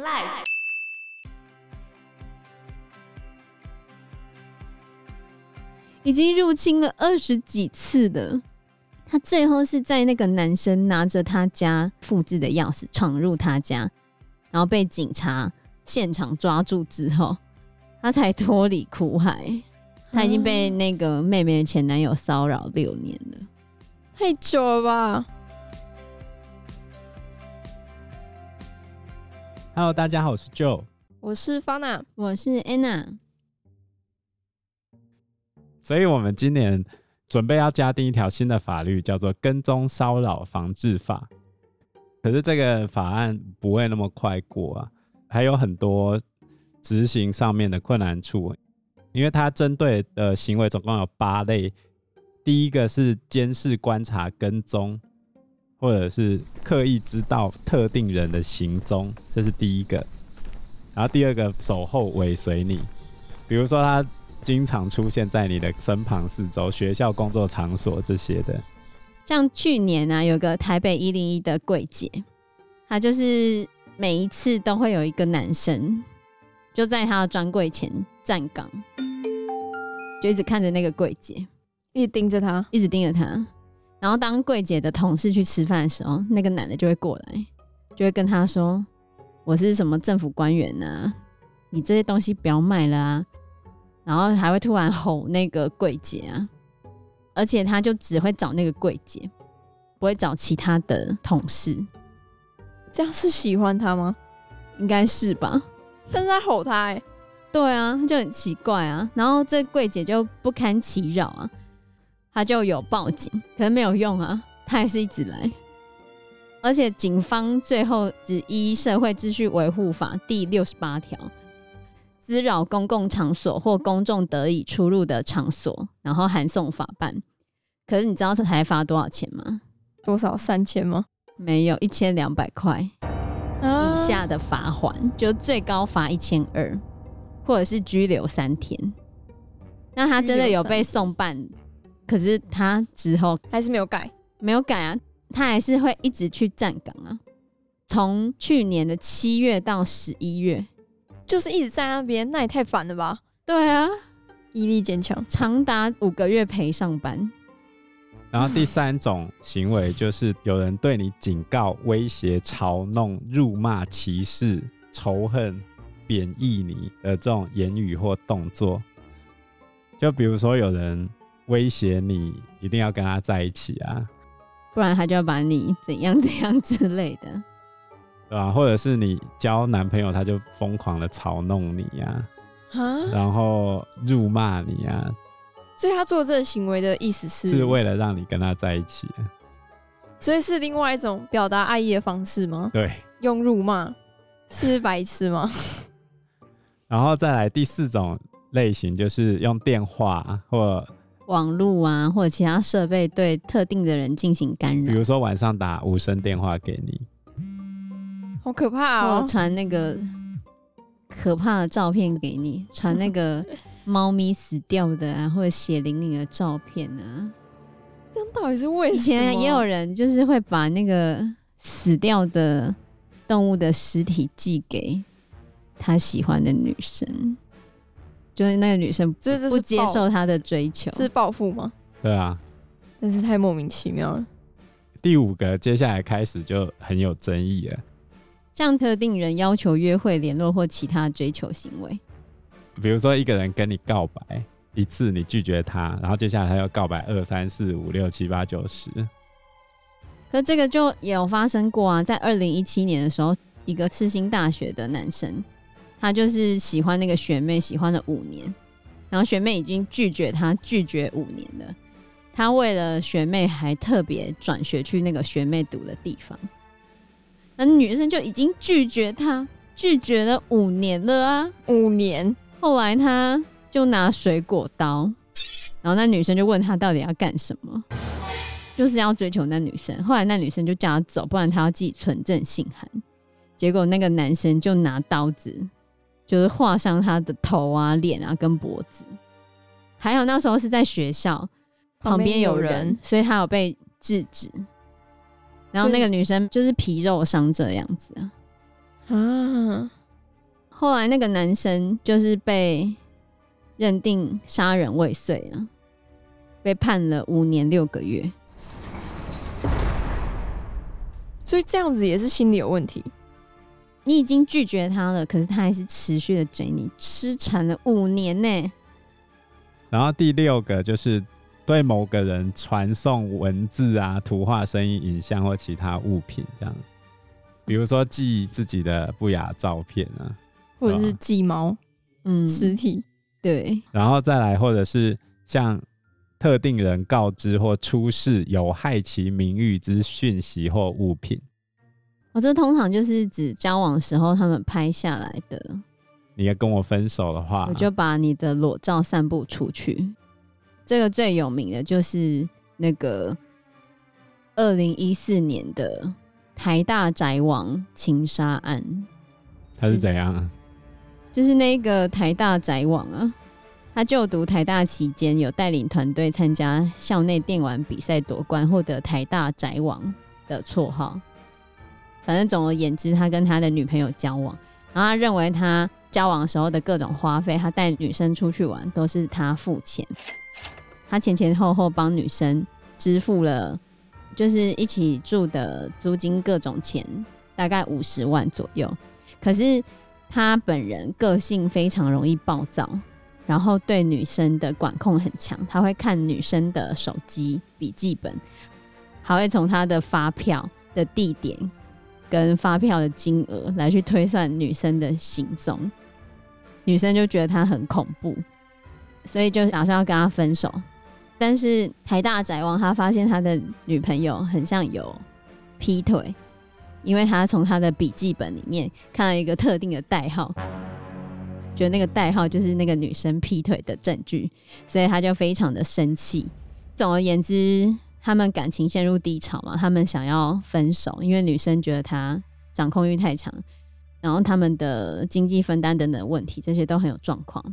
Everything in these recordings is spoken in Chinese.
Life 已经入侵了二十几次了。他最后是在那个男生拿着他家复制的钥匙闯入他家，然后被警察现场抓住之后，他才脱离苦海。他已经被那个妹妹的前男友骚扰六年了，太久了吧？Hello，大家好，我是 Joe，我是 Fana，我是 Anna。所以，我们今年准备要加订一条新的法律，叫做《跟踪骚扰防治法》。可是，这个法案不会那么快过啊，还有很多执行上面的困难处。因为它针对的行为总共有八类，第一个是监视、观察、跟踪，或者是刻意知道特定人的行踪，这是第一个。然后第二个守候尾随你，比如说他经常出现在你的身旁四周、学校、工作场所这些的。像去年啊，有个台北一零一的柜姐，她就是每一次都会有一个男生。就在她的专柜前站岗，就一直看着那个柜姐，一直盯着他，一直盯着他。然后当柜姐的同事去吃饭的时候，那个男的就会过来，就会跟他说：“我是什么政府官员啊，你这些东西不要卖了啊。”然后还会突然吼那个柜姐啊，而且他就只会找那个柜姐，不会找其他的同事。这样是喜欢他吗？应该是吧。但是他吼他哎、欸，对啊，就很奇怪啊。然后这柜姐就不堪其扰啊，他就有报警，可是没有用啊，他还是一直来。而且警方最后只依《社会秩序维护法》第六十八条，滋扰公共场所或公众得以出入的场所，然后函送法办。可是你知道这才罚多少钱吗？多少？三千吗？没有，一千两百块。以下的罚锾就最高罚一千二，或者是拘留三天。那他真的有被送办，可是他之后还是没有改，没有改啊，他还是会一直去站岗啊。从去年的七月到十一月，就是一直在那边，那也太烦了吧？对啊，毅力坚强，长达五个月陪上班。然后第三种行为就是有人对你警告、威胁、嘲弄、辱骂、歧视、仇恨、贬义你的这种言语或动作。就比如说有人威胁你一定要跟他在一起啊，不然他就要把你怎样怎样之类的，对吧？或者是你交男朋友，他就疯狂的嘲弄你呀，啊，然后辱骂你呀。所以他做这个行为的意思是，是为了让你跟他在一起，所以是另外一种表达爱意的方式吗？对，用辱骂是白痴吗？然后再来第四种类型，就是用电话或网络啊，或者其他设备对特定的人进行干扰，比如说晚上打无声电话给你，好可怕哦！传那个可怕的照片给你，传那个。猫咪死掉的啊，或者血淋淋的照片啊，这样到底是为什么？以前也有人就是会把那个死掉的动物的尸体寄给他喜欢的女生，就是那个女生就是不接受他的追求，是报复吗？对啊，真是太莫名其妙了。第五个，接下来开始就很有争议了，向特定人要求约会、联络或其他追求行为。比如说，一个人跟你告白一次，你拒绝他，然后接下来他又告白二三四五六七八九十。可这个就也有发生过啊，在二零一七年的时候，一个世新大学的男生，他就是喜欢那个学妹，喜欢了五年，然后学妹已经拒绝他，拒绝五年了。他为了学妹，还特别转学去那个学妹读的地方，那女生就已经拒绝他，拒绝了五年了啊，五年。后来他就拿水果刀，然后那女生就问他到底要干什么，就是要追求那女生。后来那女生就叫他走，不然他要寄存证信函。结果那个男生就拿刀子，就是划伤他的头啊、脸啊跟脖子。还有那时候是在学校旁边有人，所以他有被制止。然后那个女生就是皮肉伤这样子啊。啊。后来那个男生就是被认定杀人未遂啊，被判了五年六个月。所以这样子也是心理有问题。你已经拒绝他了，可是他还是持续的追你，痴缠了五年呢。然后第六个就是对某个人传送文字啊、图画、声音、影像或其他物品，这样，比如说寄自己的不雅照片啊。或者是寄猫，嗯，尸体对，然后再来，或者是向特定人告知或出示有害其名誉之讯息或物品。哦，这通常就是指交往时候他们拍下来的。你要跟我分手的话，我就把你的裸照散布出去。这个最有名的就是那个二零一四年的台大宅王情杀案。他是怎样？就是那个台大宅王啊，他就读台大期间有带领团队参加校内电玩比赛夺冠，获得台大宅王的绰号。反正总而言之，他跟他的女朋友交往，然后他认为他交往时候的各种花费，他带女生出去玩都是他付钱，他前前后后帮女生支付了，就是一起住的租金各种钱，大概五十万左右。可是。他本人个性非常容易暴躁，然后对女生的管控很强。他会看女生的手机、笔记本，还会从他的发票的地点跟发票的金额来去推算女生的行踪。女生就觉得他很恐怖，所以就打算要跟他分手。但是台大宅王他发现他的女朋友很像有劈腿。因为他从他的笔记本里面看到一个特定的代号，觉得那个代号就是那个女生劈腿的证据，所以他就非常的生气。总而言之，他们感情陷入低潮嘛，他们想要分手，因为女生觉得他掌控欲太强，然后他们的经济分担等等问题，这些都很有状况。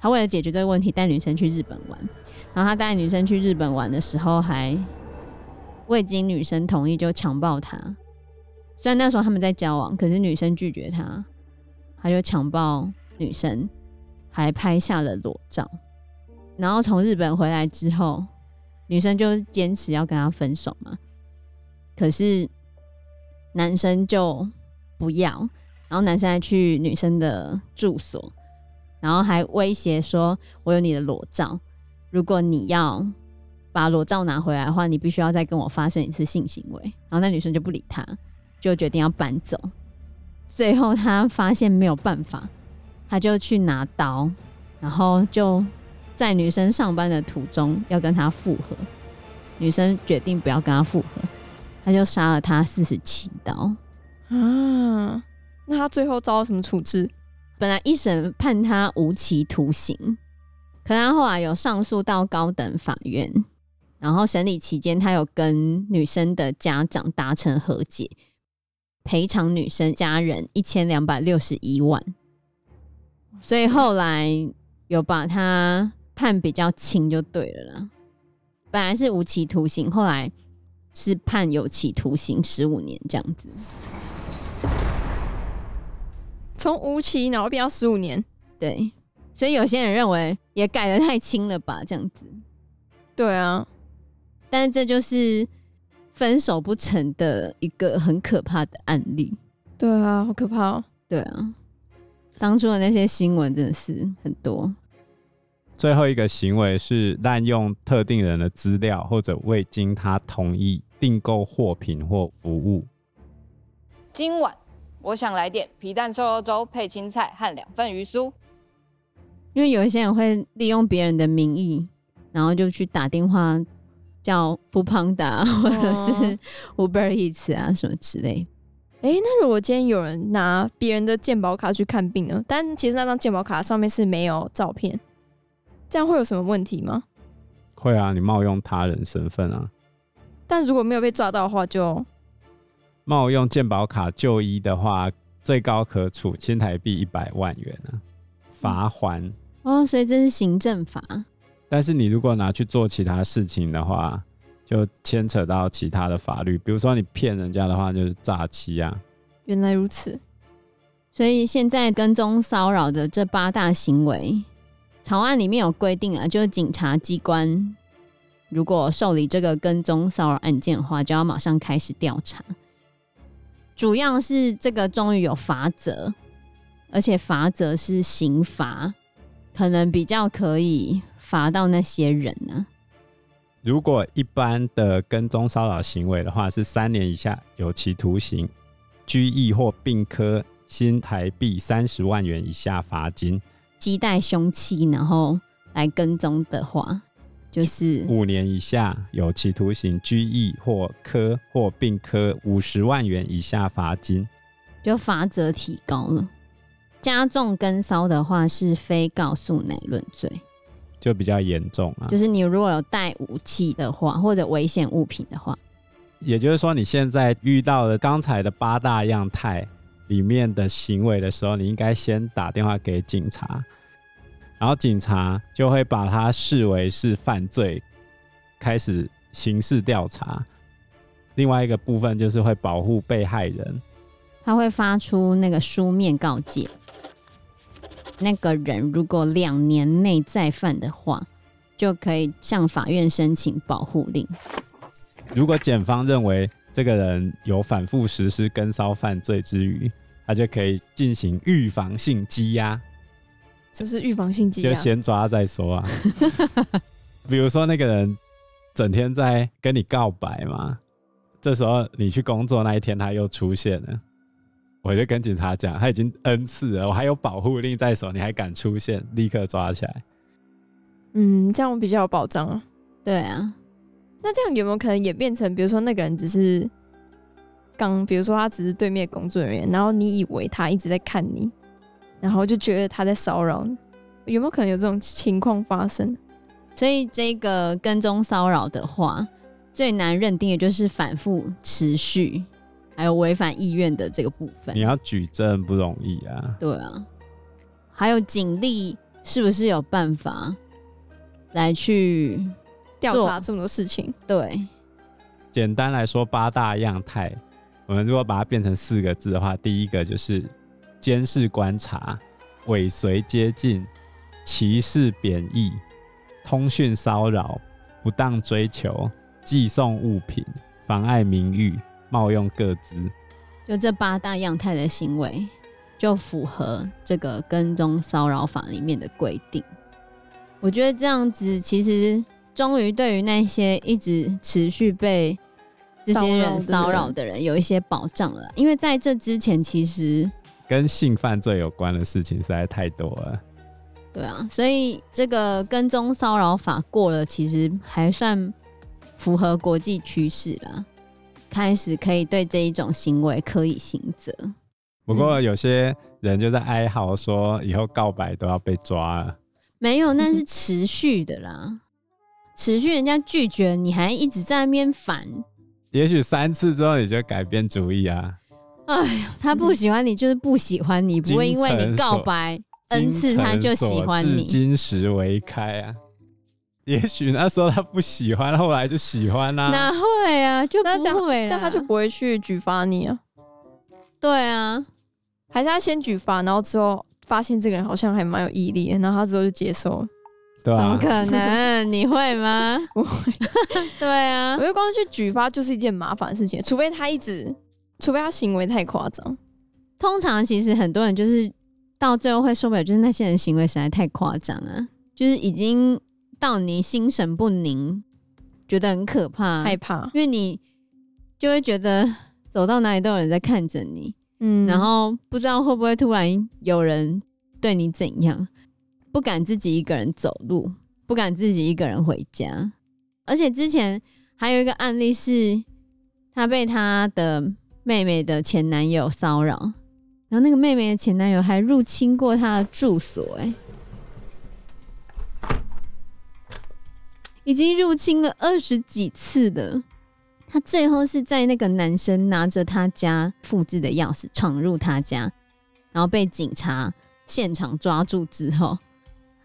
他为了解决这个问题，带女生去日本玩，然后他带女生去日本玩的时候，还未经女生同意就强暴她。虽然那时候他们在交往，可是女生拒绝他，他就强暴女生，还拍下了裸照。然后从日本回来之后，女生就坚持要跟他分手嘛。可是男生就不要，然后男生还去女生的住所，然后还威胁说：“我有你的裸照，如果你要把裸照拿回来的话，你必须要再跟我发生一次性行为。”然后那女生就不理他。就决定要搬走，最后他发现没有办法，他就去拿刀，然后就在女生上班的途中要跟他复合。女生决定不要跟他复合，他就杀了他四十七刀。啊，那他最后遭到什么处置？本来一审判他无期徒刑，可他后来有上诉到高等法院，然后审理期间他有跟女生的家长达成和解。赔偿女生家人一千两百六十一万，所以后来有把他判比较轻就对了啦。本来是无期徒刑，后来是判有期徒刑十五年这样子。从无期然后变到十五年，对。所以有些人认为也改的太轻了吧，这样子。对啊，但是这就是。分手不成的一个很可怕的案例。对啊，好可怕哦。对啊，当初的那些新闻真的是很多。最后一个行为是滥用特定人的资料，或者未经他同意订购货品或服务。今晚我想来点皮蛋瘦肉粥配青菜和两份鱼酥。因为有一些人会利用别人的名义，然后就去打电话。叫 foodpanda 或者是 Uber Eats 啊什么之类。哎、欸，那如果今天有人拿别人的健保卡去看病呢？但其实那张健保卡上面是没有照片，这样会有什么问题吗？会啊，你冒用他人身份啊。但如果没有被抓到的话，就冒用健保卡就医的话，最高可处新台币一百万元啊，罚还、嗯。哦，所以这是行政法。但是你如果拿去做其他事情的话，就牵扯到其他的法律，比如说你骗人家的话，就是诈欺啊。原来如此。所以现在跟踪骚扰的这八大行为，草案里面有规定啊，就是警察机关如果受理这个跟踪骚扰案件的话，就要马上开始调查。主要是这个终于有罚则，而且罚则是刑罚，可能比较可以罚到那些人呢、啊。如果一般的跟踪骚扰行为的话，是三年以下有期徒刑、拘役或并科。新台币三十万元以下罚金，携带凶器然后来跟踪的话，就是五年以下有期徒刑、拘役或科或并科五十万元以下罚金，就罚则提高了。加重跟骚的话是非告诉乃论罪，就比较严重啊。就是你如果有带武器的话，或者危险物品的话，也就是说你现在遇到的刚才的八大样态。里面的行为的时候，你应该先打电话给警察，然后警察就会把它视为是犯罪，开始刑事调查。另外一个部分就是会保护被害人，他会发出那个书面告诫，那个人如果两年内再犯的话，就可以向法院申请保护令。如果检方认为，这个人有反复实施跟骚犯罪之余，他就可以进行预防性羁押。这是预防性羁押，就先抓再说啊。比如说那个人整天在跟你告白嘛，这时候你去工作那一天他又出现了，我就跟警察讲，他已经 N 次了，我还有保护令在手，你还敢出现，立刻抓起来。嗯，这样比较有保障啊。对啊。那这样有没有可能演变成，比如说那个人只是刚，比如说他只是对面工作人员，然后你以为他一直在看你，然后就觉得他在骚扰你，有没有可能有这种情况发生？所以这个跟踪骚扰的话，最难认定的就是反复持续，还有违反意愿的这个部分。你要举证不容易啊。对啊，还有警力是不是有办法来去？调查这么多事情，对，简单来说，八大样态，我们如果把它变成四个字的话，第一个就是监视观察、尾随接近、歧视贬义、通讯骚扰、不当追求、寄送物品、妨碍名誉、冒用各资，就这八大样态的行为，就符合这个跟踪骚扰法里面的规定。我觉得这样子其实。终于，对于那些一直持续被这些人骚扰的人有一些保障了，因为在这之前，其实跟性犯罪有关的事情实在太多了。对啊，所以这个跟踪骚扰法过了，其实还算符合国际趋势了，开始可以对这一种行为可以刑责。不过有些人就在哀嚎说，以后告白都要被抓了。没有，那是持续的啦。持续人家拒绝，你还一直在那边烦。也许三次之后你就改变主意啊！哎呀，他不喜欢你就是不喜欢你，不会因为你告白 N 次他就喜欢你。金石为开啊！也许那时候他不喜欢，后来就喜欢啦、啊。哪会啊？就不会这样，这样他就不会去举发你啊？对啊，还是他先举发，然后之后发现这个人好像还蛮有毅力，然后他之后就接受了。对啊、怎么可能？你会吗？不会。对啊，我觉得光去举发就是一件麻烦的事情，除非他一直，除非他行为太夸张。通常其实很多人就是到最后会受不了，就是那些人行为实在太夸张啊，就是已经到你心神不宁，觉得很可怕、害怕，因为你就会觉得走到哪里都有人在看着你，嗯，然后不知道会不会突然有人对你怎样。不敢自己一个人走路，不敢自己一个人回家，而且之前还有一个案例是，他被他的妹妹的前男友骚扰，然后那个妹妹的前男友还入侵过他的住所，哎，已经入侵了二十几次的。他最后是在那个男生拿着他家复制的钥匙闯入他家，然后被警察现场抓住之后。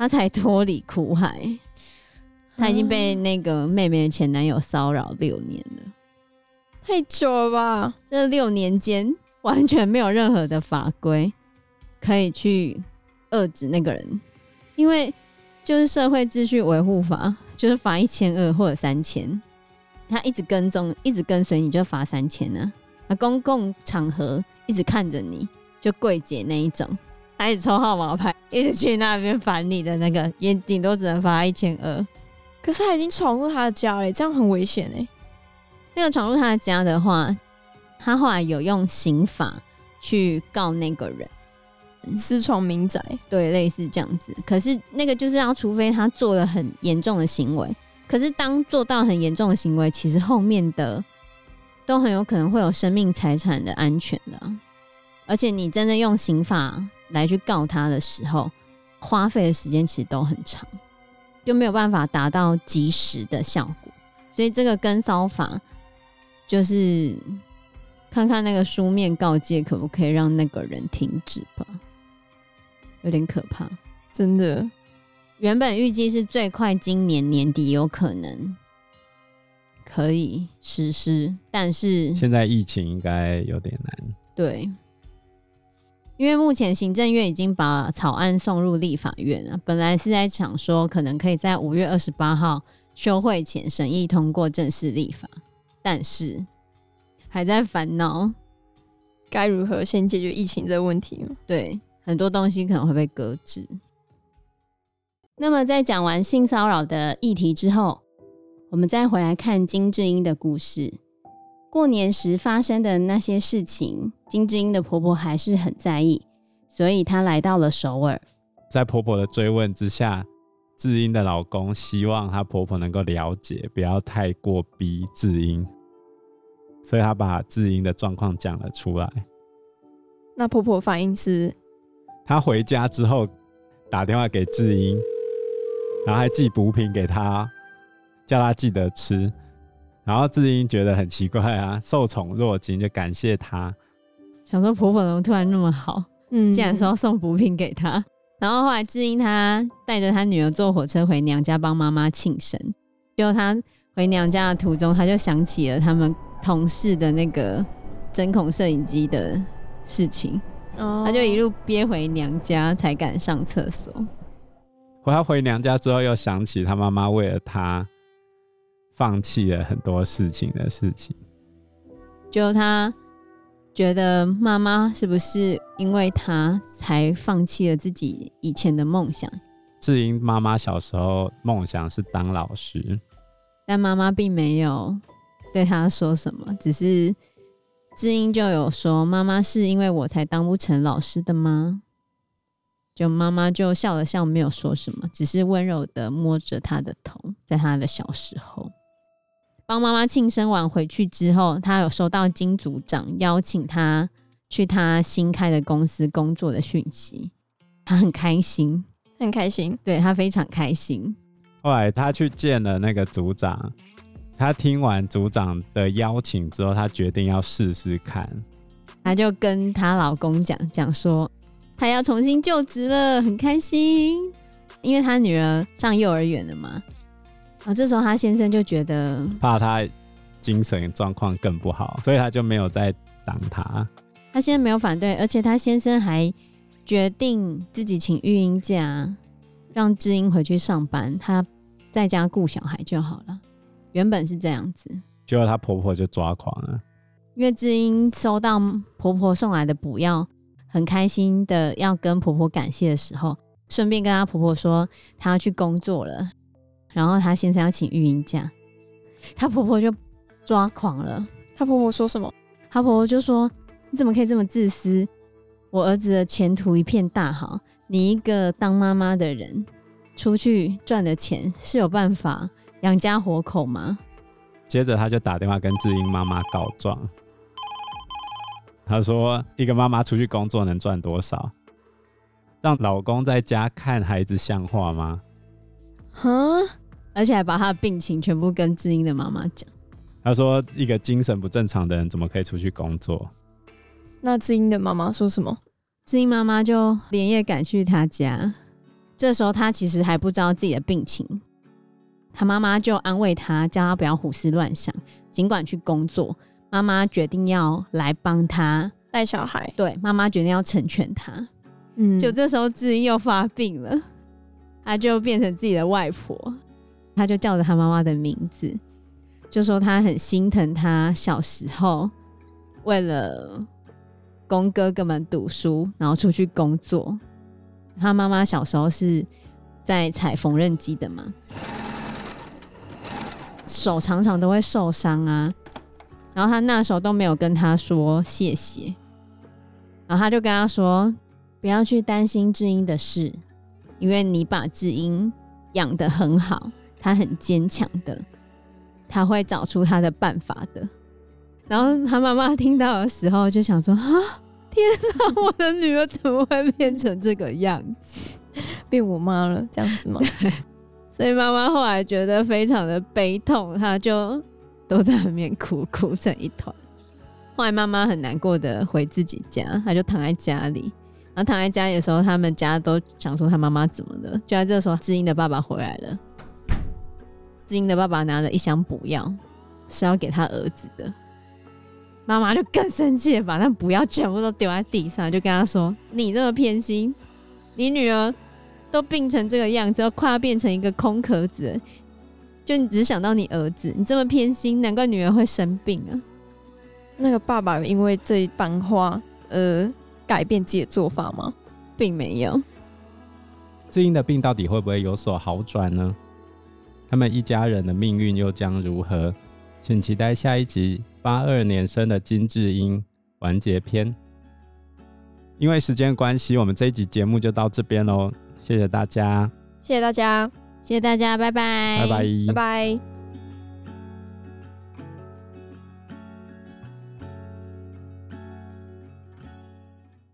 他才脱离苦海，他已经被那个妹妹的前男友骚扰六年了，太久了吧？这六年间完全没有任何的法规，可以去遏制那个人，因为就是社会秩序维护法，就是罚一千二或者三千，他一直跟踪，一直跟随你就罚三千呢。啊公共场合一直看着你就跪姐那一种，他一直抽号码牌，一直去那边烦你的那个，也顶多只能罚一千二。可是他已经闯入他的家了，这样很危险哎。那个闯入他的家的话，他后来有用刑法去告那个人私闯民宅，对，类似这样子。可是那个就是要，除非他做了很严重的行为。可是当做到很严重的行为，其实后面的都很有可能会有生命财产的安全的。而且你真的用刑法来去告他的时候，花费的时间其实都很长。就没有办法达到及时的效果，所以这个跟骚法就是看看那个书面告诫可不可以让那个人停止吧，有点可怕，真的。原本预计是最快今年年底有可能可以实施，但是现在疫情应该有点难。对。因为目前行政院已经把草案送入立法院了，本来是在想说可能可以在五月二十八号休会前审议通过正式立法，但是还在烦恼该如何先解决疫情这个问题。对，很多东西可能会被搁置。那么在讲完性骚扰的议题之后，我们再回来看金智英的故事。过年时发生的那些事情，金智英的婆婆还是很在意，所以她来到了首尔。在婆婆的追问之下，智英的老公希望她婆婆能够了解，不要太过逼智英，所以她把智英的状况讲了出来。那婆婆反应是，她回家之后打电话给智英，然后还寄补品给她，叫她记得吃。然后智英觉得很奇怪啊，受宠若惊，就感谢她。想说婆婆怎么突然那么好，嗯，竟然说要送补品给她。然后后来智英她带着她女儿坐火车回娘家帮妈妈庆生，结果她回娘家的途中，她就想起了他们同事的那个针孔摄影机的事情，哦，她就一路憋回娘家才敢上厕所。后来回娘家之后，又想起她妈妈为了她。放弃了很多事情的事情，就他觉得妈妈是不是因为他才放弃了自己以前的梦想？智英妈妈小时候梦想是当老师，但妈妈并没有对她说什么，只是智英就有说：“妈妈是因为我才当不成老师的吗？”就妈妈就笑了笑，没有说什么，只是温柔的摸着他的头，在他的小时候。帮妈妈庆生完回去之后，他有收到金组长邀请他去他新开的公司工作的讯息，他很开心，很开心，对，他非常开心。后来他去见了那个组长，他听完组长的邀请之后，他决定要试试看。她就跟她老公讲讲说，她要重新就职了，很开心，因为她女儿上幼儿园了嘛。啊，这时候他先生就觉得怕他精神状况更不好，所以他就没有再挡他。他现在没有反对，而且他先生还决定自己请育婴假，让智英回去上班，他在家顾小孩就好了。原本是这样子，结果她婆婆就抓狂了，因为智英收到婆婆送来的补药，很开心的要跟婆婆感谢的时候，顺便跟她婆婆说她要去工作了。然后她先生要请育婴假，她婆婆就抓狂了。她婆婆说什么？她婆婆就说：“你怎么可以这么自私？我儿子的前途一片大好，你一个当妈妈的人，出去赚的钱是有办法养家活口吗？”接着她就打电话跟智英妈妈告状。她说：“一个妈妈出去工作能赚多少？让老公在家看孩子像话吗？”哼。而且还把他的病情全部跟智英的妈妈讲。他说：“一个精神不正常的人怎么可以出去工作？”那智英的妈妈说什么？智英妈妈就连夜赶去他家。这时候他其实还不知道自己的病情，他妈妈就安慰他，叫他不要胡思乱想，尽管去工作。妈妈决定要来帮他带小孩。对，妈妈决定要成全他。嗯，就这时候智英又发病了，他就变成自己的外婆，他就叫着他妈妈的名字，就说他很心疼他小时候为了供哥哥们读书，然后出去工作。他妈妈小时候是在踩缝纫机的嘛，手常常都会受伤啊，然后他那时候都没有跟他说谢谢，然后他就跟他说。不要去担心智英的事，因为你把智英养得很好，她很坚强的，他会找出他的办法的。然后他妈妈听到的时候就想说：“啊，天哪，我的女儿怎么会变成这个样子，变我妈了？这样子吗？” 所以妈妈后来觉得非常的悲痛，她就都在里面哭，哭成一团。后来妈妈很难过的回自己家，她就躺在家里。然后躺在家里的时候，他们家都想说他妈妈怎么了。就在这个时候，知音的爸爸回来了。智英的爸爸拿了一箱补药，是要给他儿子的。妈妈就更生气了，把那补药全部都丢在地上，就跟他说：“你这么偏心，你女儿都病成这个样子，都快要变成一个空壳子，就你只想到你儿子，你这么偏心，难怪女儿会生病啊。”那个爸爸因为这一番话，呃。改变自己的做法吗？并没有。志英的病到底会不会有所好转呢？他们一家人的命运又将如何？请期待下一集八二年生的金智英完结篇。因为时间关系，我们这一集节目就到这边喽。谢谢大家，谢谢大家，谢谢大家，拜拜，拜拜，拜拜。